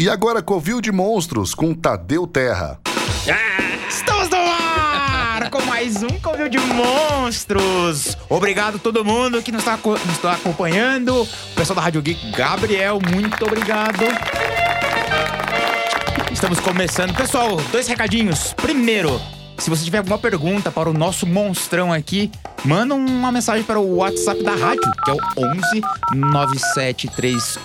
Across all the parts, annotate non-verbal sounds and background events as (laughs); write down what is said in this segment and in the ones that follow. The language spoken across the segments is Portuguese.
E agora Covil de Monstros com Tadeu Terra. Estamos no ar com mais um Covil de Monstros. Obrigado a todo mundo que nos está, nos está acompanhando. O pessoal da Rádio Geek, Gabriel, muito obrigado. Estamos começando. Pessoal, dois recadinhos. Primeiro, se você tiver alguma pergunta para o nosso monstrão aqui, manda uma mensagem para o WhatsApp da rádio, que é o 11 97313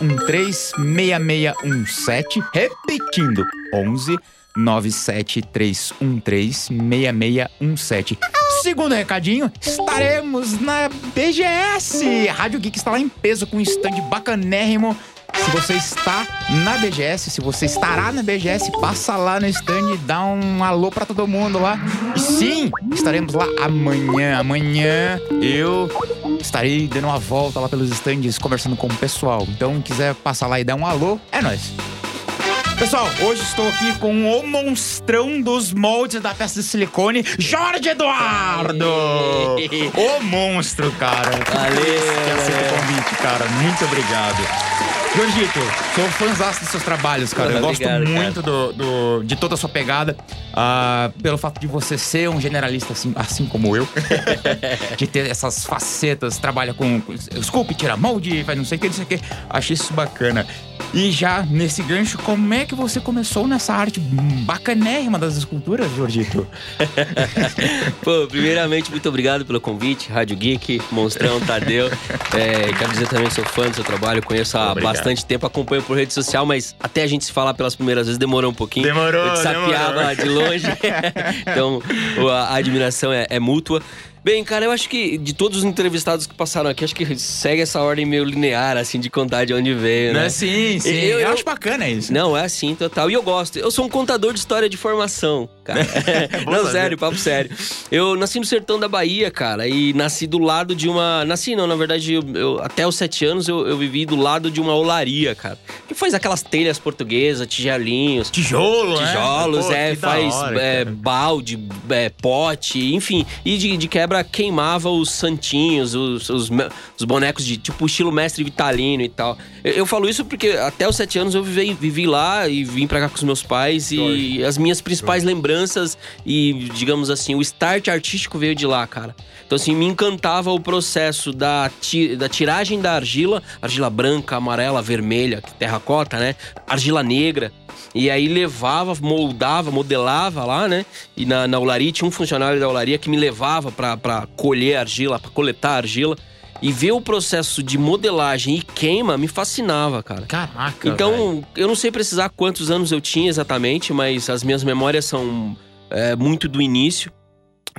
6617. Repetindo, 11 97313 6617. Segundo recadinho, estaremos na BGS. Rádio Geek está lá em peso com um stand bacanérrimo. Se você está na BGS, se você estará na BGS, passa lá no stand e dá um alô para todo mundo lá. E sim, estaremos lá amanhã. Amanhã eu estarei dando uma volta lá pelos stands, conversando com o pessoal. Então, quiser passar lá e dar um alô, é nóis. Pessoal, hoje estou aqui com o monstrão dos moldes da peça de silicone, Jorge Eduardo! o monstro, cara. Valeu, Que aceita o convite, cara. Muito obrigado. Jorgito, sou fãzaço dos seus trabalhos, cara. Eu gosto Obrigado, muito do, do- de toda a sua pegada. ah, pelo fato de você ser um generalista assim, assim como eu. (laughs) de ter essas facetas, trabalha com sculpt, tira molde, faz não sei o que, não sei o que. Achei isso bacana. E já nesse gancho, como é que você começou nessa arte bacanérrima das esculturas, Jorgito? (laughs) Pô, primeiramente, muito obrigado pelo convite, Rádio Geek, Monstrão, Tadeu. (laughs) É, quero dizer também sou fã do seu trabalho, conheço há Obrigado. bastante tempo, acompanho por rede social, mas até a gente se falar pelas primeiras vezes demorou um pouquinho. Demorou, Eu te sapeava demorou. de longe. (laughs) então, a admiração é, é mútua. Bem, cara, eu acho que de todos os entrevistados que passaram aqui, acho que segue essa ordem meio linear, assim, de contar de onde veio, né? Né? Sim, sim. Eu- Eu, eu- acho bacana isso. Não, é assim, total. E eu gosto. Eu sou um contador de história de formação, cara. (laughs) Bom não, saber. sério, papo sério. Eu nasci no sertão da Bahia, cara, e nasci do lado de uma. Nasci, não, na verdade, eu, até os sete anos eu, vivi do lado de uma olaria, cara. Que faz aquelas telhas portuguesas, tijolinhos. Tijolo, né? Tijolos, é, que da faz hora, é, balde, é, pote, enfim. E de, de quebra queimava os santinhos, os, os, os bonecos de tipo estilo mestre vitalino e tal. Eu, eu falo isso porque até os sete anos eu vivi, vivi lá e vim pra cá com os meus pais e as minhas principais lembranças e, digamos assim, o start artístico veio de lá, cara. Então, assim, me encantava o processo da, ti- da tiragem da argila, argila branca, amarela, vermelha, terracota, né? Argila negra. E aí levava, moldava, modelava lá, né? E na, na olaria tinha um funcionário da olaria que me levava pra, pra colher argila, pra coletar argila. E ver o processo de modelagem e queima me fascinava, cara. Caraca. Então, eu não sei precisar quantos anos eu tinha exatamente, mas as minhas memórias são é, muito do início.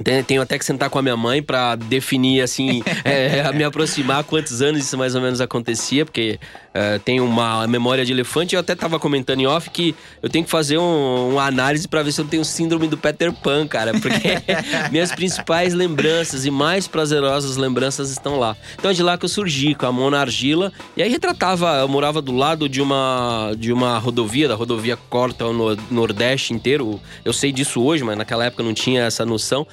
Tem- Tenho até que sentar com a minha mãe pra definir, assim, (laughs) é, me aproximar quantos anos isso mais ou menos acontecia, porque é, tenho uma memória de elefante. Eu até tava comentando em off que eu tenho que fazer um- uma análise pra ver se eu tenho síndrome do Peter Pan, cara, porque (laughs) minhas principais lembranças e mais prazerosas lembranças estão lá. Então é de lá que eu surgi, com a mão na argila, e aí retratava, eu morava do lado de uma, de uma rodovia, da rodovia corta o no- Nordeste inteiro. Eu sei disso hoje, mas naquela época não tinha essa noção.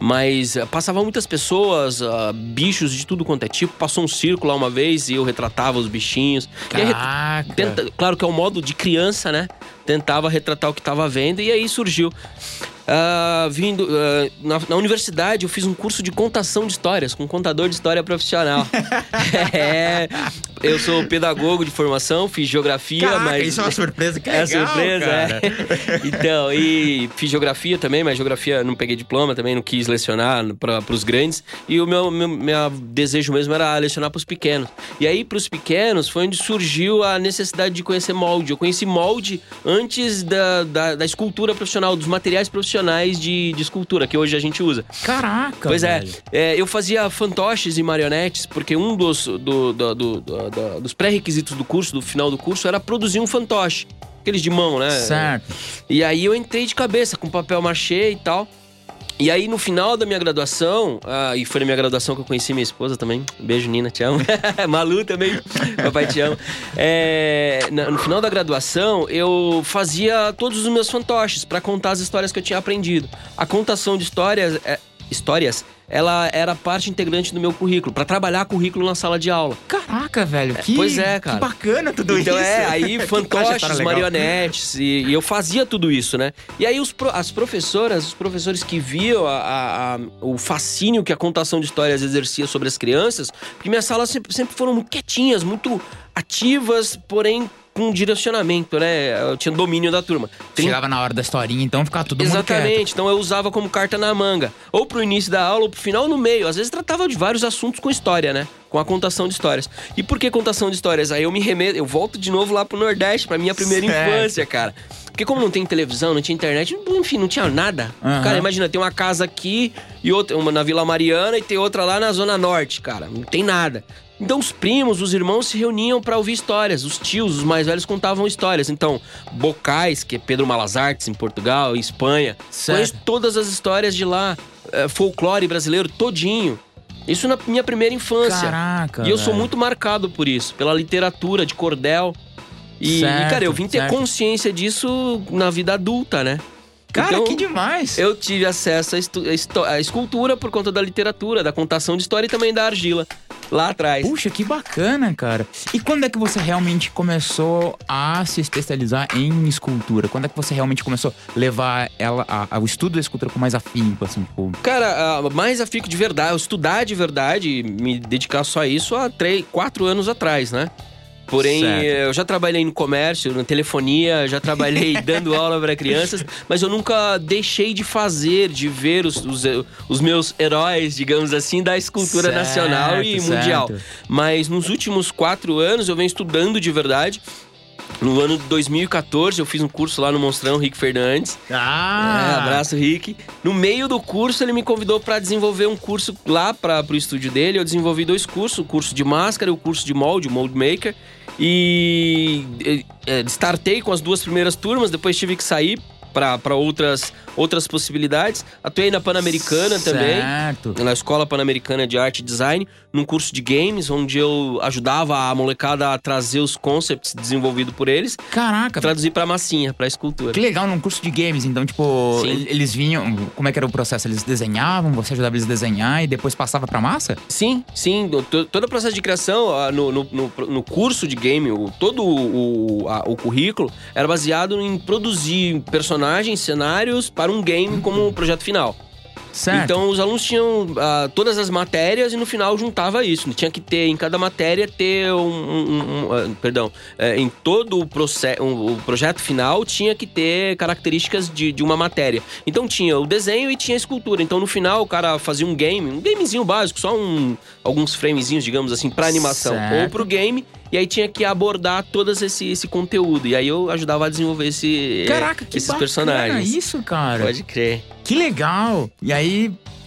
Mas eh, passavam muitas pessoas, ah, bichos de tudo quanto é tipo. Passou um círculo lá uma vez e eu retratava os bichinhos. E aí, Caraca. Tenta- claro que é um modo de criança, né? Tentava retratar o que estava vendo e aí surgiu. Ah, vindo ah, na, na universidade eu fiz um curso de contação de histórias com um contador de história profissional. (laughs) (laughs) é, eu sou pedagogo de formação, fiz geografia, Caraca, mas isso é uma surpresa. Que (laughs) é legal, surpresa, cara. é. Então, e fiz geografia também, mas geografia não peguei diploma também, não quis lecionar para os grandes. E o meu, meu, meu desejo mesmo era lecionar para os pequenos. E aí, para os pequenos, foi onde surgiu a necessidade de conhecer molde. Eu conheci molde antes da, da, da escultura profissional, dos materiais profissionais de, de escultura, que hoje a gente usa. Caraca. Pois é, é, eu fazia fantoches e marionetes, porque um dos, do- do- do- do- do- dos pré-requisitos do curso, do final do curso, era produzir um fantoche. Aqueles de mão, né? Certo. E aí eu entrei de cabeça com papel machê e tal. E aí, no final da minha graduação, ah, e foi na minha graduação que eu conheci minha esposa também. Beijo, Nina, te amo. (laughs) Malu também, papai te amo. É, no final da graduação, eu fazia todos os meus fantoches pra contar as histórias que eu tinha aprendido. A contação de histórias é, histórias, ela era parte integrante do meu currículo, para trabalhar currículo na sala de aula. Caraca, velho, que, pois é, cara. que bacana tudo então isso. é, aí (laughs) Que fantoches, marionetes, e, e eu fazia tudo isso, né? E aí os as professoras, os professores que viam a- a- a- o fascínio que a contação de histórias exercia sobre as crianças, porque minhas salas sempre, sempre foram muito quietinhas, muito ativas, porém com direcionamento, né? Eu tinha domínio da turma. Chegava na hora da historinha, então ficava quieto. Exatamente, então eu usava como carta na manga. Ou pro início da aula, ou pro final, ou no meio. Às vezes tratava de vários assuntos com história, né? Com a contação de histórias. E por que contação de histórias? Aí eu me remeto, eu volto de novo lá pro Nordeste, pra minha primeira Certo. infância, cara. Porque como não tem televisão, não tinha internet, enfim, não tinha nada. Aham. Cara, imagina, tem uma casa aqui e outra, uma na Vila Mariana e tem outra lá na Zona Norte, cara. Não tem nada. Então os primos, os irmãos se reuniam pra ouvir histórias. Os tios, os mais velhos contavam histórias. Então, Bocais, que é Pedro Malazartes em Portugal, em Espanha. Conheço todas as histórias de lá. é, folclore brasileiro todinho. Isso na minha primeira infância. Caraca, E eu sou muito marcado por isso, pela literatura de cordel. E, e, Certo, cara, eu vim ter certo. consciência disso na vida adulta, né? Cara, Então, que demais. Eu tive acesso à escultura por conta da literatura, da contação de história e também da argila, lá atrás. Puxa, que bacana, cara. E quando é que você realmente começou a se especializar em escultura? Quando é que você realmente começou a levar ela a- a- o estudo da escultura com mais afinco, assim, tipo... Cara, mais afico de verdade, eu estudar de verdade, me dedicar só a isso há três, quatro anos atrás, né? Porém, Certo. eu já trabalhei no comércio, na telefonia, já trabalhei (laughs) dando aula para crianças, mas eu nunca deixei de fazer, de ver os, os, os meus heróis, digamos assim, da escultura Certo, nacional e certo. mundial. Mas nos últimos quatro anos eu venho estudando de verdade. No ano de 2014, eu fiz um curso lá no Monstrão, Rick Fernandes. Ah! É, abraço, Rick. No meio do curso, ele me convidou para desenvolver um curso lá para pro estúdio dele. Eu desenvolvi dois cursos, o curso de máscara e o curso de molde, o Mold Maker. E eh, startei com as duas primeiras turmas, depois tive que sair para outras, outras possibilidades. Atuei na Pan-Americana também Certo. na Escola Pan-Americana de Arte e Design, num curso de games, onde eu ajudava a molecada a trazer os concepts desenvolvidos por eles, Caraca, traduzir pra massinha, pra escultura. que legal, num curso de games, então, tipo, Sim. el- eles vinham... Como é que era o processo? Eles desenhavam, você ajudava eles a desenhar e depois passava pra massa? Sim, sim. do- to- Todo o processo de criação ah, no, no, no- no curso de game, todo o, a- o currículo era baseado em produzir personagens, cenários para um game como projeto final. Certo. Então os alunos tinham ah, todas as matérias e no final juntava isso. Tinha que ter em cada matéria ter um, um- um, ah, perdão, eh, em todo o, proce- o- projeto final tinha que ter características de, de uma matéria. Então tinha o desenho e tinha a escultura. Então no final o cara fazia um game, um gamezinho básico, só um, alguns framezinhos, digamos assim, para animação Certo. ou pro game. E aí tinha que abordar todo esse, esse conteúdo. E aí eu ajudava a desenvolver esse, Caraca, que esses personagens. isso, cara. Pode crer. Que legal! E aí,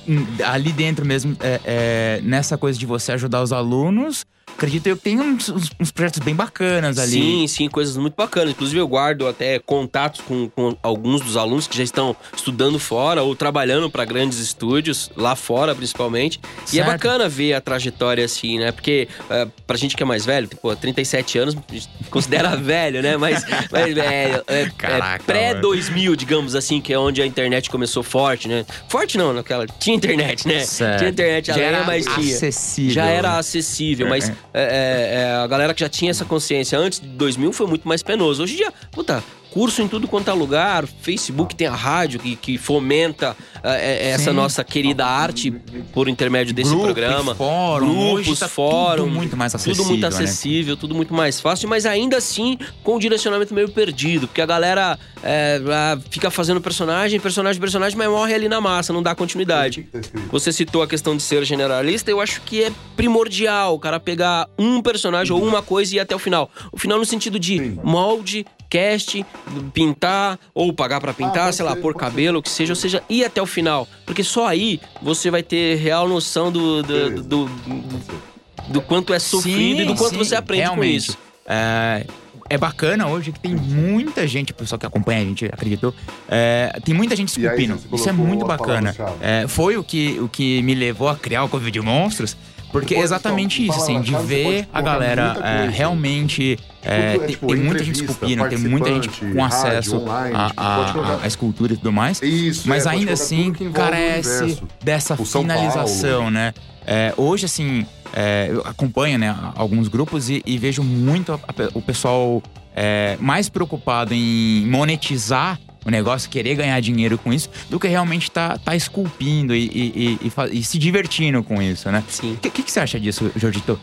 hum, ali dentro mesmo, é, é, nessa coisa de você ajudar os alunos, acredito eu que tem uns, uns- uns projetos bem bacanas ali. Sim, sim, coisas muito bacanas. Inclusive, eu guardo até contatos com, com alguns dos alunos que já estão estudando fora ou trabalhando para grandes estúdios, lá fora principalmente. E é Certo. bacana ver a trajetória assim, né? Porque é, pra gente que é mais velho, pô, 37 anos, a gente considera (laughs) velho, né? Mas, mas é, é- é Caraca, pré-2000, digamos assim, que é onde a internet começou forte, né? Forte não, naquela. Tinha internet, né? Certo. Tinha internet Já além, era mas tinha. acessível. Já era acessível, mas É, é, é, a galera que já tinha essa consciência antes de 2000 foi muito mais penoso. Hoje em dia, puta, curso em tudo quanto é lugar, Facebook tem a rádio que, que fomenta é, é, essa Sim. nossa querida arte por intermédio desse Grupo, programa. fórum, Grupos, tá fórum, tudo muito mais acessível, tudo muito né? acessível, tudo muito mais fácil, mas ainda assim com o direcionamento meio perdido, porque a galera é, ah, fica fazendo personagem, personagem, personagem, mas morre ali na massa, não dá continuidade. Você citou a questão de ser generalista, eu acho que é primordial o cara pegar um personagem ou uma coisa e ir até o final. O final no sentido de molde, cast, pintar, ou pagar pra pintar, pode sei lá, ser, pôr cabelo, o que seja, ou seja, ir até o final. Porque só aí você vai ter real noção do, do, do, do- do quanto é sofrido e do Sim, quanto sim, você aprende com realmente. isso. É, é bacana hoje que tem muita gente, o pessoal que acompanha a gente acreditou, é, tem muita gente esculpindo. Isso é muito bacana. É, foi o que, o que me levou a criar o Covid de Monstros, porque é exatamente então, isso, assim, de ver a galera é, coisa. realmente É, Tudo é, tem, tipo, tem muita gente esculpindo, tem muita gente com acesso a, tipo, escultura e tudo mais. Isso, Mas é, ainda assim carece dessa O finalização, né? É, hoje, assim, é, eu acompanho né, alguns grupos e, e vejo muito a- a- o pessoal é, mais preocupado em monetizar o negócio, querer ganhar dinheiro com isso, do que realmente tá, tá esculpindo e, e- e- e e se divertindo com isso, né? Sim. O que, que, que você acha disso, Jordito?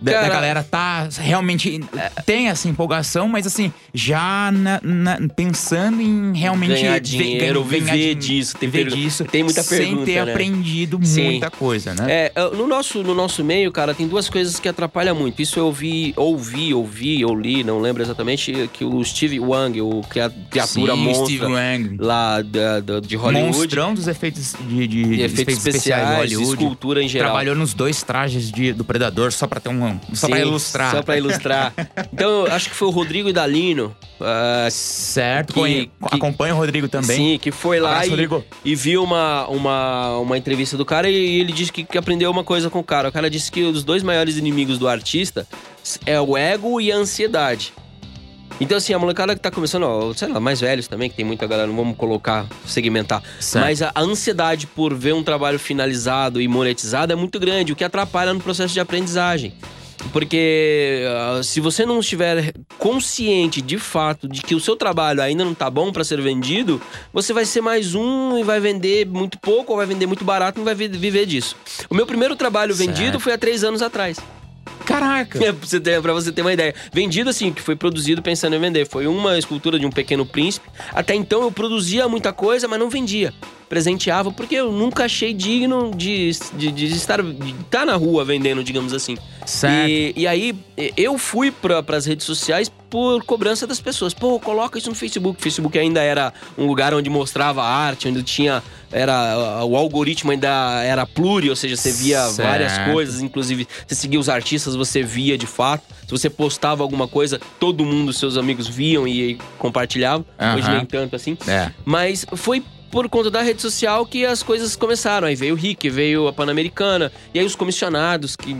Da, da galera tá realmente. Tem essa empolgação, mas assim, já na- na- pensando em realmente Ganhar dinheiro, ganhar viver din- disso. Tem, viver pergu- disso. tem muita sem pergunta, ter né? aprendido Sim. muita coisa, né? É, eu- no nosso, no nosso meio, cara, tem duas coisas que atrapalham muito. Isso eu vi, ouvi, ouvi, eu li, não lembro exatamente, que o Steve Wang, o cria- criatura Sim, monstra Steve Wang. lá da, da- de Hollywood, Monstrão dos efeitos de, de- de efeitos especiais, Hollywood. escultura em geral. Trabalhou nos dois trajes de- do Predador só pra ter um. Só pra Sim, ilustrar. Só pra ilustrar. (laughs) então, acho que foi o Rodrigo Idalino. ah, Certo. Que- que- acompanha o Rodrigo também. Sim, que foi lá Abraço, e, e viu uma, uma, uma entrevista do cara e ele disse que, que aprendeu uma coisa com o cara. O cara disse que os dois maiores inimigos do artista é o ego e a ansiedade. Então, assim, a molecada que tá começando, ó, sei lá, mais velhos também, que tem muita galera, não vamos colocar, segmentar. Certo. Mas a ansiedade por ver um trabalho finalizado e monetizado é muito grande, o que atrapalha no processo de aprendizagem. Porque ah, se você não estiver consciente de fato de que o seu trabalho ainda não tá bom para ser vendido, você vai ser mais um e vai vender muito pouco ou vai vender muito barato e não vai vi- viver disso. O meu primeiro trabalho Certo. vendido foi há três anos atrás. Caraca! (laughs) É, pra, você ter, pra você ter uma ideia. Vendido assim, que foi produzido pensando em vender. Foi uma escultura de um pequeno príncipe. Até então eu produzia muita coisa, mas não vendia. Presenteava, porque eu nunca achei digno de, de, de estar, de estar na rua vendendo, digamos assim. Certo. E, e aí eu fui para as redes sociais por cobrança das pessoas. Pô, coloca isso no Facebook. O Facebook ainda era um lugar onde mostrava arte, onde tinha. Era, o algoritmo ainda era pluri, ou seja, você via Certo. várias coisas, inclusive você seguia os artistas, você via de fato. Se você postava alguma coisa, todo mundo, seus amigos viam e compartilhavam. Hoje Aham. nem tanto assim. É. Mas foi por conta da rede social que as coisas começaram. Aí veio o Rick, veio a Pan-Americana, e aí os comissionados que.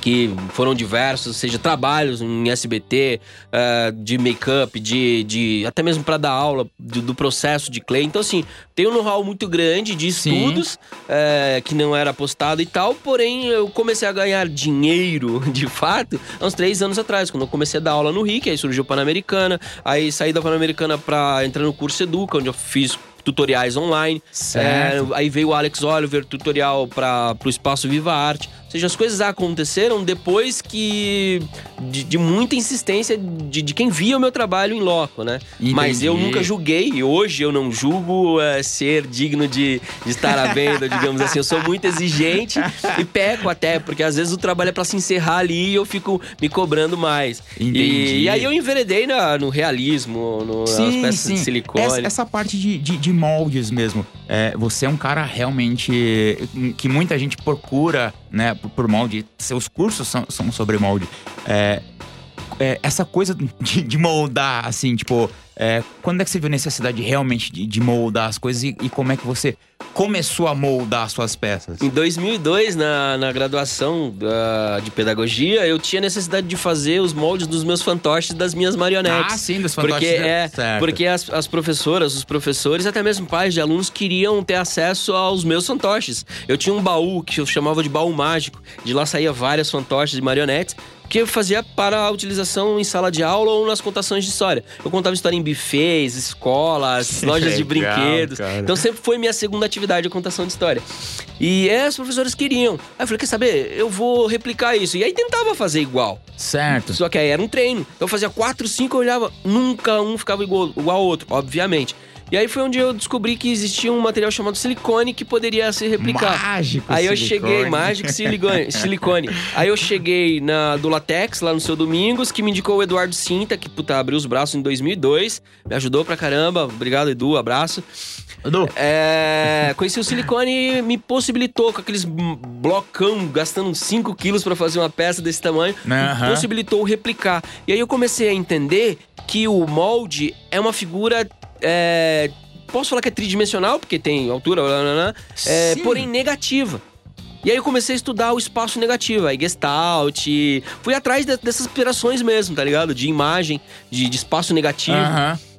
Que foram diversos, seja, trabalhos em SBT, eh, de make-up, de, de. até mesmo para dar aula do, do processo de clay. Então, assim, tem um know-how muito grande de estudos eh, que não era postado e tal, porém eu comecei a ganhar dinheiro (laughs) de fato há uns três anos atrás, quando eu comecei a dar aula no RIC, aí surgiu a Pan-Americana, aí saí da Pan-Americana pra entrar no curso Educa, onde eu fiz tutoriais online. Certo. É, aí veio o Alex Oliver, tutorial para o Espaço Viva Arte. Ou seja, as coisas aconteceram depois que. de, de muita insistência de, de quem via o meu trabalho em loco, né? Mas eu Entendi. nunca julguei, e hoje eu não julgo é, ser digno de, de estar à venda, (laughs) digamos assim. Eu sou muito exigente e peco até, porque às vezes o trabalho é para se encerrar ali e eu fico me cobrando mais. Entendi. E, e aí eu enveredei na- no realismo, no, nas Sim, peças sim. de silicone. Essa, essa parte de, de, de moldes mesmo. É, você é um cara realmente que muita gente procura, né, por, por molde. Seus cursos são, são sobre molde. É, é, essa coisa de, de moldar, assim, tipo, é, quando é que você viu necessidade realmente de, de moldar as coisas e, e como é que você começou a moldar as suas peças? Em 2002, na, na graduação ah, de pedagogia, eu tinha necessidade de fazer os moldes dos meus fantoches das minhas marionetes. Ah, sim, dos Porque, fantoches. é, certo. porque as, as professoras, os professores, até mesmo pais de alunos queriam ter acesso aos meus fantoches. Eu tinha um baú que eu chamava de baú mágico. De lá saía várias fantoches e marionetes que eu fazia para a utilização em sala de aula ou nas contações de história. Eu contava história em buffets, escolas, (laughs) lojas de Legal, brinquedos. cara. Então sempre foi minha segunda atividade a contação de história. E é, as professoras queriam. Aí eu falei, quer saber? Eu vou replicar isso. E aí tentava fazer igual. Certo. Só que aí era um treino. Eu fazia quatro, cinco, eu olhava, nunca um ficava igual, igual ao outro, obviamente. E aí foi onde eu descobri que existia um material chamado silicone que poderia se replicar. Mágico Aí eu silicone. cheguei, mágico silicone, (laughs) silicone. Aí eu cheguei na do Latex, lá no seu Domingos, que me indicou o Eduardo Cinta, que puta, abriu os braços em 2002. Me ajudou pra caramba. Obrigado, Edu, abraço. Edu, É, conheci o silicone e me possibilitou com aqueles blocão, gastando 5 quilos pra fazer uma peça desse tamanho, me possibilitou replicar. E aí eu comecei a entender que o molde é uma figura. É, posso falar que é tridimensional, porque tem altura, blá, blá, blá, é, porém negativa. E aí eu comecei a estudar o espaço negativo, aí Gestalt, fui atrás de- dessas inspirações mesmo, tá ligado? De imagem, de, de espaço negativo.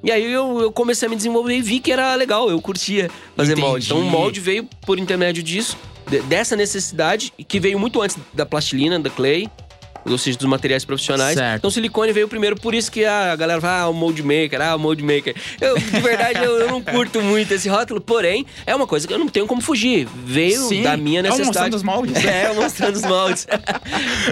E aí eu, eu comecei a me desenvolver e vi que era legal, eu curtia fazer Entendi. molde. Então o molde veio por intermédio disso, de- dessa necessidade, que veio muito antes da plastilina, da clay, ou seja, dos materiais profissionais. Certo. Então o silicone veio primeiro, por isso que a galera fala, ah, o mold maker, ah, o mold maker. Eu, de verdade, eu, eu não curto muito esse rótulo, porém, é uma coisa que eu não tenho como fugir. Veio Sim, da minha é o necessidade. mostrando os moldes. É, o mostrando os moldes.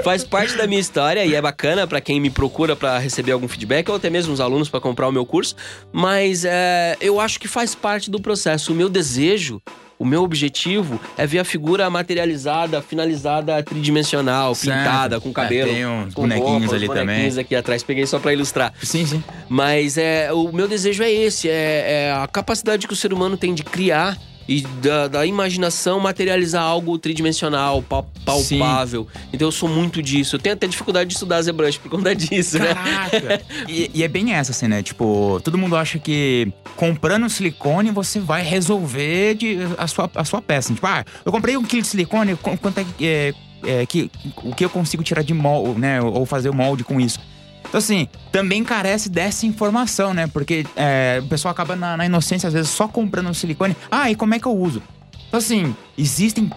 Faz parte da minha história e é bacana pra quem me procura pra receber algum feedback ou até mesmo os alunos pra comprar o meu curso. Mas é, eu acho que faz parte do processo. O meu desejo, o meu objetivo é ver a figura materializada, finalizada, tridimensional, Certo. pintada, com É, cabelo. tem uns com bonequinhos roupa, ali os bonequinhos também. aqui atrás, peguei só pra ilustrar. Sim, sim. Mas é, o meu desejo é esse: é, é a capacidade que o ser humano tem de criar e da, da imaginação materializar algo tridimensional, pal- palpável. Então eu sou muito disso. Eu tenho até dificuldade de estudar ZBrush por conta disso, né? Caraca! (laughs) e, e é bem essa, assim, né? Tipo, todo mundo acha que comprando silicone você vai resolver de- a, sua, a sua peça. Tipo, ah, eu comprei um quilo de silicone, qu- quanto é, que- é, é, que o que eu consigo tirar de molde, né? Ou fazer o molde com isso. Então, assim, também carece dessa informação, né? Porque é, o pessoal acaba na, na inocência, às vezes, só comprando um silicone. Ah, e como é que eu uso? Então, assim, existem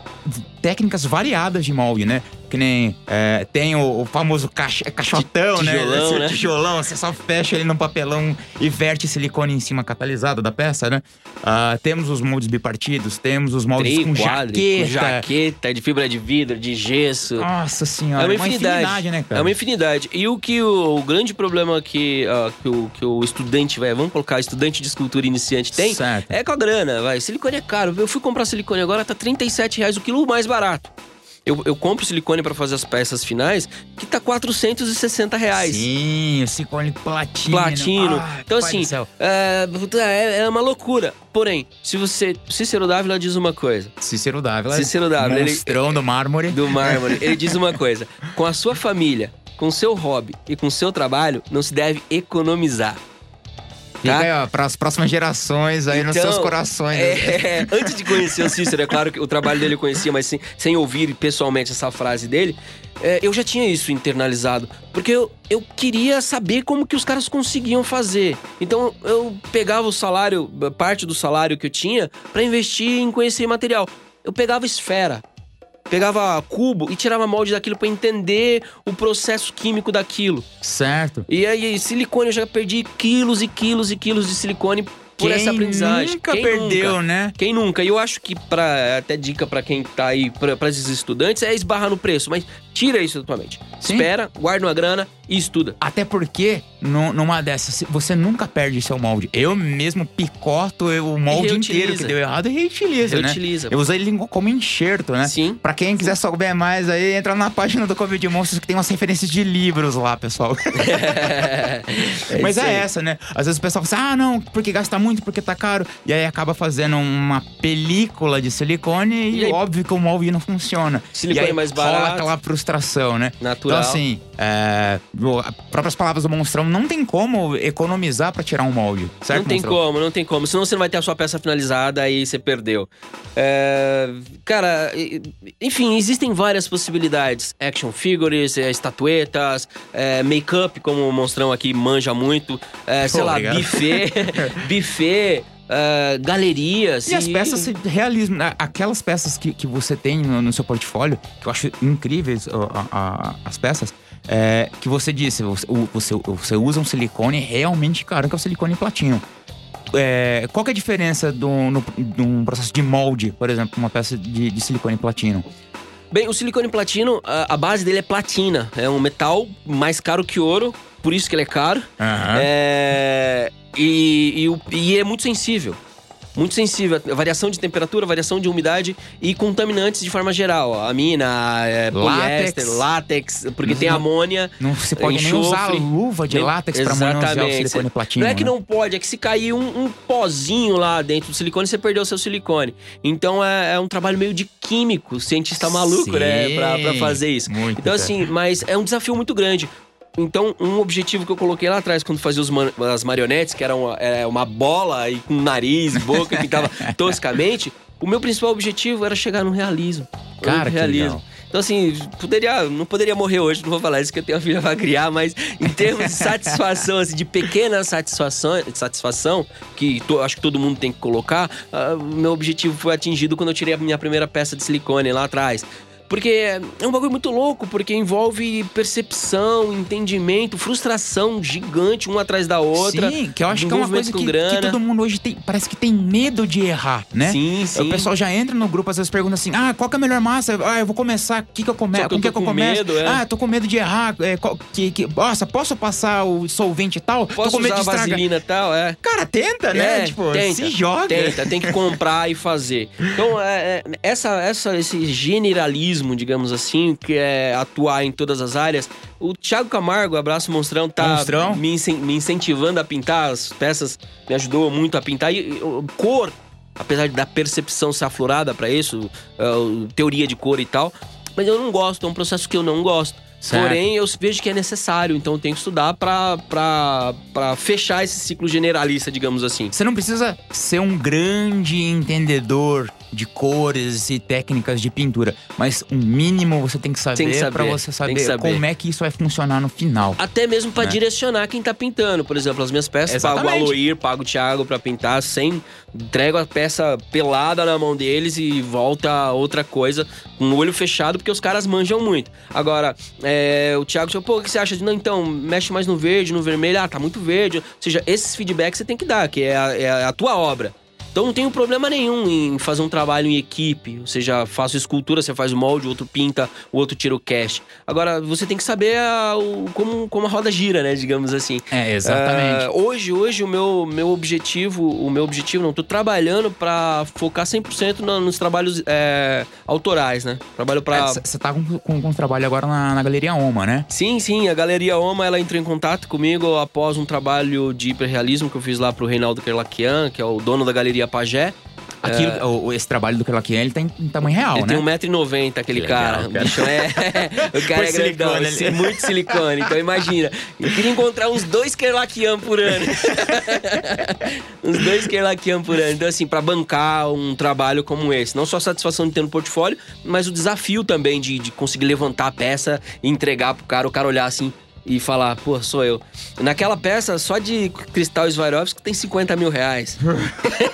técnicas variadas de molde, né? Que nem é, tem o, o famoso cach, caixotão, né? Tijolão, Esse né? Tijolão, você só fecha ele num papelão e verte silicone em cima catalisado da peça, né? Ah, temos os moldes bipartidos, temos os moldes com quadro, jaqueta. com jaqueta, de fibra de vidro, de gesso. Nossa senhora, É uma infinidade, né, cara? É uma infinidade. E o que o, o grande problema que, ah, que, o, que o estudante vai, vamos colocar, estudante de escultura iniciante tem, Certo. é com a grana, vai. Silicone é caro. Eu fui comprar silicone agora, tá 37 reais o quilo mais barato. Eu, eu compro silicone pra fazer as peças finais, que tá 460 reais. Sim, o silicone platino. Platino. Ai, então, assim, é, é, é uma loucura. Porém, se você. Cícero Dávila diz uma coisa. Cícero Dávila. Cícero Dávila, ele- Monstrão do mármore. do mármore. Ele diz uma coisa: com a sua família, com o seu hobby e com o seu trabalho, não se deve economizar. Tá? aí, ó, para as próximas gerações aí nos Então, seus corações. né? (laughs) É, antes de conhecer o Cícero, é claro que o trabalho dele eu conhecia, mas sem, sem ouvir pessoalmente essa frase dele, é, eu já tinha isso internalizado. Porque eu, eu queria saber como que os caras conseguiam fazer. Então eu pegava o salário, parte do salário que eu tinha, pra investir em conhecer material. Eu pegava esfera. Pegava cubo e tirava molde daquilo pra entender o processo químico daquilo. Certo. E aí, silicone, eu já perdi quilos e quilos e quilos de silicone por Quem essa aprendizagem. nunca Quem perdeu, nunca? né? Quem nunca? E eu acho que, pra, até dica pra quem tá aí, pra esses estudantes, é esbarrar no preço. Mas tira isso da tua mente. Sim. Espera, guarda uma grana e estuda. Até porque, nu- numa dessas, você nunca perde seu molde. Eu mesmo picoto o molde inteiro que deu errado e reutiliza, né? Reutiliza. Eu usei ele como enxerto, né? Sim. Pra quem quiser souber mais aí, entra na página do Covid Monstros que tem umas referências de livros lá, pessoal. (laughs) Mas isso é aí. essa, né? Às vezes o pessoal fala assim, ah, não, porque gasta muito, porque tá caro. E aí acaba fazendo uma película de silicone e, E aí- óbvio que o molde não funciona. Silicone e aí mais rola barato. aquela frustração, né? Natural. Então assim, é, próprias palavras do Monstrão, não tem como economizar pra tirar um molde, certo, não tem Monstrão? como, não tem como. Senão você não vai ter a sua peça finalizada e você perdeu. É, cara, enfim, existem várias possibilidades. Action figures, é, estatuetas, é, make-up, como o Monstrão aqui manja muito. é, sei Pô, lá, obrigado. buffet, (laughs) buffet, é, galerias. E as peças realismo, né? aquelas peças que, que você tem no, no seu portfólio, que eu acho incríveis a- a- as peças, é, que você disse, você, você, você usa um silicone realmente caro, que é o silicone platino. É, qual que é a diferença de um processo de molde, por exemplo, uma peça de, de silicone platino? Bem, o silicone platino, a, a base dele é platina. É um metal mais caro que ouro, por isso que ele é caro. É, e, e e é muito sensível. Muito sensível. A Variação de temperatura, variação de umidade e contaminantes de forma geral. Amina, é, poliéster, látex, porque tem Não- amônia. Não se pode nem usar enxofre, luva de látex para manusear o silicone platino. Não é que né? não pode, é que se cair um, um pozinho lá dentro do silicone, você perdeu o seu silicone. Então é, é um trabalho meio de químico, cientista maluco, né? Pra, pra fazer isso. Muito Então, assim, mas é um desafio muito grande. Então, um objetivo que eu coloquei lá atrás, quando fazia man- as marionetes, que era uma, é, uma bola e com nariz, boca, que pintava (laughs) toscamente, o meu principal objetivo era chegar no realismo. Cara, que realismo. legal. Então, assim, poderia, não poderia morrer hoje, não vou falar isso que eu tenho uma filha pra criar, mas em termos de satisfação, assim, de pequena satisfação, satisfação que to- acho que todo mundo tem que colocar, o meu objetivo foi atingido quando eu tirei a minha primeira peça de silicone lá atrás. Porque é um bagulho muito louco, porque envolve percepção, entendimento, frustração gigante, uma atrás da outra. Sim, que eu acho que é uma coisa que, que todo mundo hoje tem, parece que tem medo de errar, né? Sim, sim. O pessoal já entra no grupo, às vezes pergunta assim: ah, qual que é a melhor massa? Ah, eu vou começar, o que, que eu começo? Que Com eu que, tô eu com começo? medo, é. Ah, tô com medo de errar. É, qual- que, que, nossa, posso passar o solvente e tal? tô Posso com medo usar de estragar. vaselina e tal, é. Cara, tenta, né? É, tipo, tenta, se joga. Tenta, tem que comprar e fazer. Então, é, é, essa, essa, esse generalismo, digamos assim, que é atuar em todas as áreas. O Thiago Camargo, abraço monstrão, tá Monstrão. Me, me incentivando a pintar as peças, me ajudou muito a pintar. E, cor, apesar da percepção ser aflorada pra isso, é, teoria de cor e tal, mas eu não gosto, é um processo que eu não gosto. Certo. Porém, eu vejo que é necessário, então eu tenho que estudar pra fechar esse ciclo generalista, digamos assim. Você não precisa ser um grande entendedor de cores e técnicas de pintura, mas o mínimo você tem que saber, saber, pra você saber, saber. como é que isso vai funcionar no final. Até mesmo pra Né? direcionar quem tá pintando. Por exemplo, as minhas peças, pago o Exatamente. Aloir, pago o Thiago pra pintar, sem. Entrego a peça pelada na mão deles e volta outra coisa com o olho fechado, porque os caras manjam muito. Agora, é, o Thiago falou, pô, o que você acha? Não, então, mexe mais no verde, no vermelho. Ah, tá muito verde. Ou seja, esses feedbacks você tem que dar, que é a, é a tua obra. Então não tenho problema nenhum em fazer um trabalho em equipe. Ou seja, faço escultura, você faz o molde, o outro pinta, o outro tira o cast. Agora, você tem que saber a- o- como, como a roda gira, né? Digamos assim. É, exatamente. Ah, hoje, hoje o meu, meu objetivo, o meu objetivo, não, tô trabalhando pra focar 100% na- nos trabalhos é, autorais, né? Trabalho pra... Você tá com, com, com trabalho agora na, na Galeria Oma, né? Sim, sim, a Galeria Oma, ela entrou em contato comigo após um trabalho de hiperrealismo que eu fiz lá pro Reinaldo Kerlakian, que é o dono da Galeria Pajé. Aquilo, o- esse trabalho do Kelakian, ele tem em tamanho real, Ele né? tem 1,90m, aquele Que legal, cara. (laughs) O cara. bicho é. o cara é grandão, silicone, sim, né? muito silicone. Então imagina. Eu queria encontrar uns dois Kerlakian por ano. (laughs) uns dois Kerlakian por ano. Então, assim, pra bancar um trabalho como esse. Não só a satisfação de ter no portfólio, mas o desafio também de, de conseguir levantar a peça e entregar pro cara, o cara olhar assim. E falar, pô, sou eu. Naquela peça, só de cristal Swarovski tem 50 mil reais.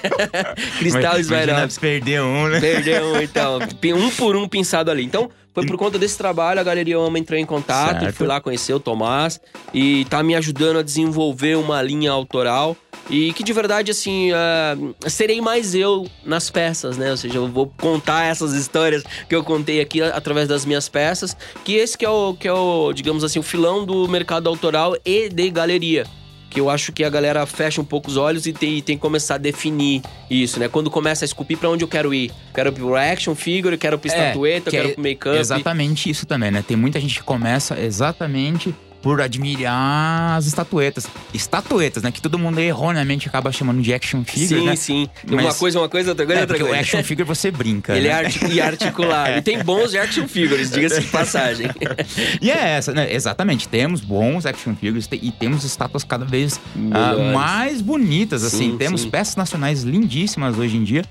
(laughs) cristal Swarovski. perder um, né? Perdeu um, então. Um por um pinçado ali. Então, foi por conta desse trabalho, a Galeria Oma entrou em contato, Certo. fui lá conhecer o Tomás e tá me ajudando a desenvolver uma linha autoral. E que de verdade, assim, ah, serei mais eu nas peças, né? Ou seja, eu vou contar essas histórias que eu contei aqui através das minhas peças. Que esse que é o, que é o digamos assim, o filão do mercado autoral e de galeria que eu acho que a galera fecha um pouco os olhos e tem, tem que começar a definir isso, né? Quando começa a esculpir pra onde eu quero ir. Quero ir pro action figure, quero pro estatueta, que quero é pro make-up. Exatamente isso também, né? Tem muita gente que começa exatamente por admirar as estatuetas. Estatuetas, né? Que todo mundo erroneamente acaba chamando de action figure, sim, né? sim. Mas- Uma coisa, uma coisa, outra coisa, É, outra porque o coisa. action figure você brinca, Ele né? (laughs) é artic e articulado. E tem bons action figures, diga-se de passagem. (laughs) E é essa, né? Exatamente. Temos bons action figures e temos estátuas cada vez Melhores. mais bonitas, assim. Sim, temos sim. peças nacionais lindíssimas hoje em dia.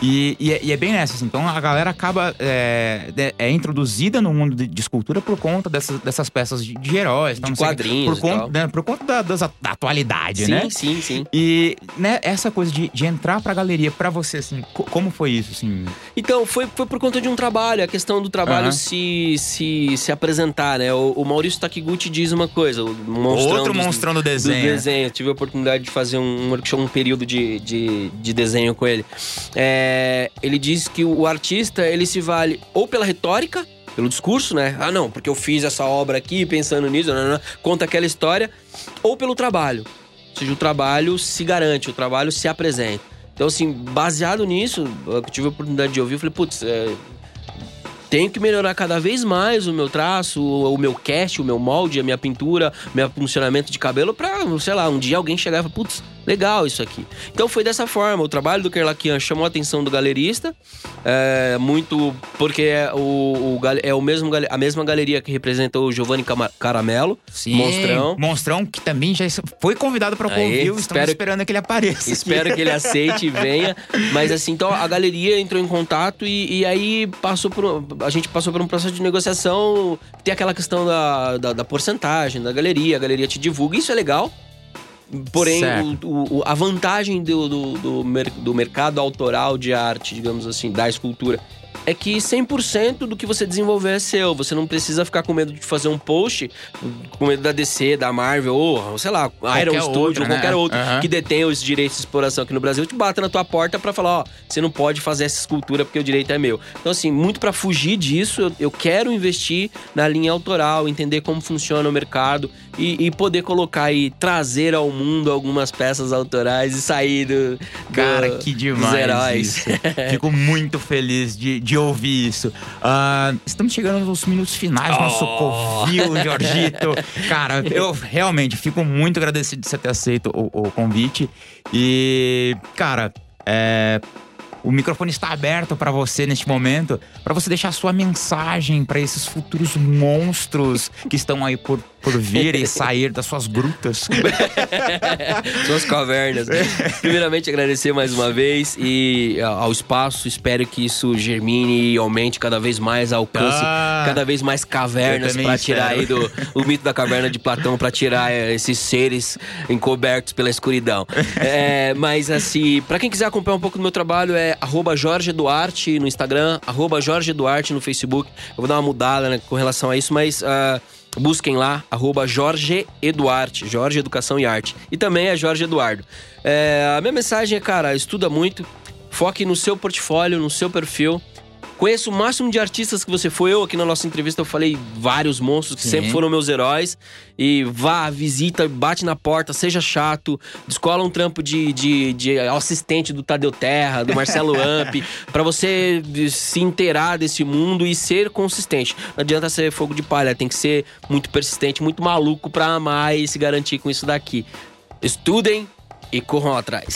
E, e é, e é bem nessa, assim. Então a galera acaba é, é introduzida no mundo de, de escultura por conta dessas, dessas peças de, de heróis. então, De sei quadrinhos Por conta, né, por conta da, das- da atualidade, sim, né? sim, sim. E né, essa coisa de, de entrar pra galeria, pra você, assim, co- como foi isso, assim? Então, foi, foi por conta de um trabalho, a questão do trabalho Aham. se, se, se apresentar, né? O, o Maurício Takiguchi diz uma coisa, o monstrão Outro dos- monstrão do do desenho. desenho. Tive a oportunidade de fazer um workshop, um período de, de, de desenho com ele. É, ele diz que o artista, ele se vale ou pela retórica, pelo discurso, né? Ah, não, porque eu fiz essa obra aqui pensando nisso, não, não, não, conta aquela história, ou pelo trabalho. Ou seja, o trabalho se garante, o trabalho se apresenta. Então, assim, baseado nisso, eu tive a oportunidade de ouvir, eu falei, putz, é, tenho que melhorar cada vez mais o meu traço, o, o meu cast, o meu molde, a minha pintura, meu funcionamento de cabelo pra, sei lá, um dia alguém chegar e falar, putz, legal isso aqui. Então foi dessa forma. O trabalho do Kerlakian chamou a atenção do galerista, é, muito porque é o, o é o mesmo, a mesma galeria que representou o Giovanni Caramelo, Monstrão. Monstrão, que também já foi convidado para o Aí, Covil. Estamos espero- esperando que ele apareça. aqui. Espero que ele aceite e venha. Mas assim, então a galeria entrou em contato e, e aí passou por. A gente passou por um processo de negociação. Tem aquela questão da, da, da porcentagem da galeria, a galeria te divulga, isso é legal. Porém, o- o- a vantagem do, do, do, mer- do mercado autoral de arte, digamos assim, da escultura, é que 100% do que você desenvolver é seu. Você não precisa ficar com medo de fazer um post, com medo da DC, da Marvel, ou sei lá, Iron Studio, ou né? qualquer outro Aham. que detém os direitos de exploração aqui no Brasil, te bata na tua porta pra falar, ó, você não pode fazer essa escultura porque o direito é meu. Então, assim, muito pra fugir disso, eu, eu quero investir na linha autoral, entender como funciona o mercado e, e poder colocar e trazer ao mundo algumas peças autorais e sair do. do- Cara, que demais. Dos heróis. isso. (laughs) Fico muito feliz de, de ouvir isso. Ah, estamos chegando nos minutos finais do nosso Oh. Covil, Jorgito. (laughs) Cara, eu realmente fico muito agradecido de você ter aceito o, o convite. E, cara, é. O microfone está aberto para você neste momento, para você deixar sua mensagem para esses futuros monstros que estão aí por, por vir e sair das suas grutas. (laughs) Suas cavernas. Primeiramente, agradecer mais uma vez e ao espaço. Espero que isso germine e aumente cada vez mais, alcance Ah, cada vez mais cavernas pra tirar aí do o mito da caverna de Platão, pra tirar eh, esses seres encobertos pela escuridão. (laughs) É, mas assim, pra quem quiser acompanhar um pouco do meu trabalho, é arroba Jorge Duarte no Instagram, arroba Jorge Duarte no Facebook. Eu vou dar uma mudada né, com relação a isso, mas. ah, Busquem lá, arroba Jorge Eduarte, Jorge Educação e Arte. E também é Jorge Eduardo. É, a minha mensagem é, cara, estuda muito, foque no seu portfólio, no seu perfil. Conheça o máximo de artistas que você foi. Eu aqui na nossa entrevista eu falei vários monstros que Sim. sempre foram meus heróis. E vá, visita, bate na porta, seja chato, descola um trampo de, de, de assistente do Tadeu Terra, do Marcelo (laughs) Amp, pra você se inteirar desse mundo e ser consistente. Não adianta ser fogo de palha, tem que ser muito persistente, muito maluco pra amar e se garantir com isso daqui. Estudem e corram atrás.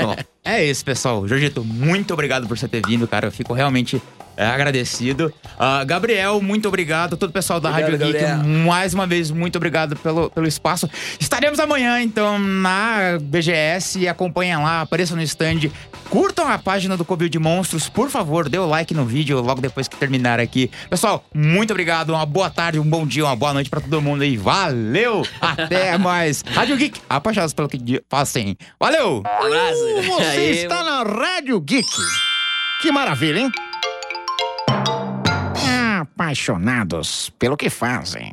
Bom, é isso, pessoal. Jorgito, muito obrigado por você ter vindo, cara. Eu fico realmente é, agradecido. Ah, Gabriel, muito obrigado. Todo o pessoal da Obrigado, Rádio Geek, Gabriel. mais uma vez, muito obrigado pelo, pelo espaço. Estaremos amanhã, então, na BGS. Acompanhem lá, apareçam no stand. Curtam a página do Covil de Monstros, por favor. Dê o like no vídeo logo depois que terminar aqui. Pessoal, muito obrigado. Uma boa tarde, um bom dia, uma boa noite pra todo mundo aí. Valeu! Até (laughs) mais. Rádio Geek, apaixonados pelo que fazem. Valeu! Abraço. Você está na Rádio Geek. Que maravilha, hein? Apaixonados pelo que fazem.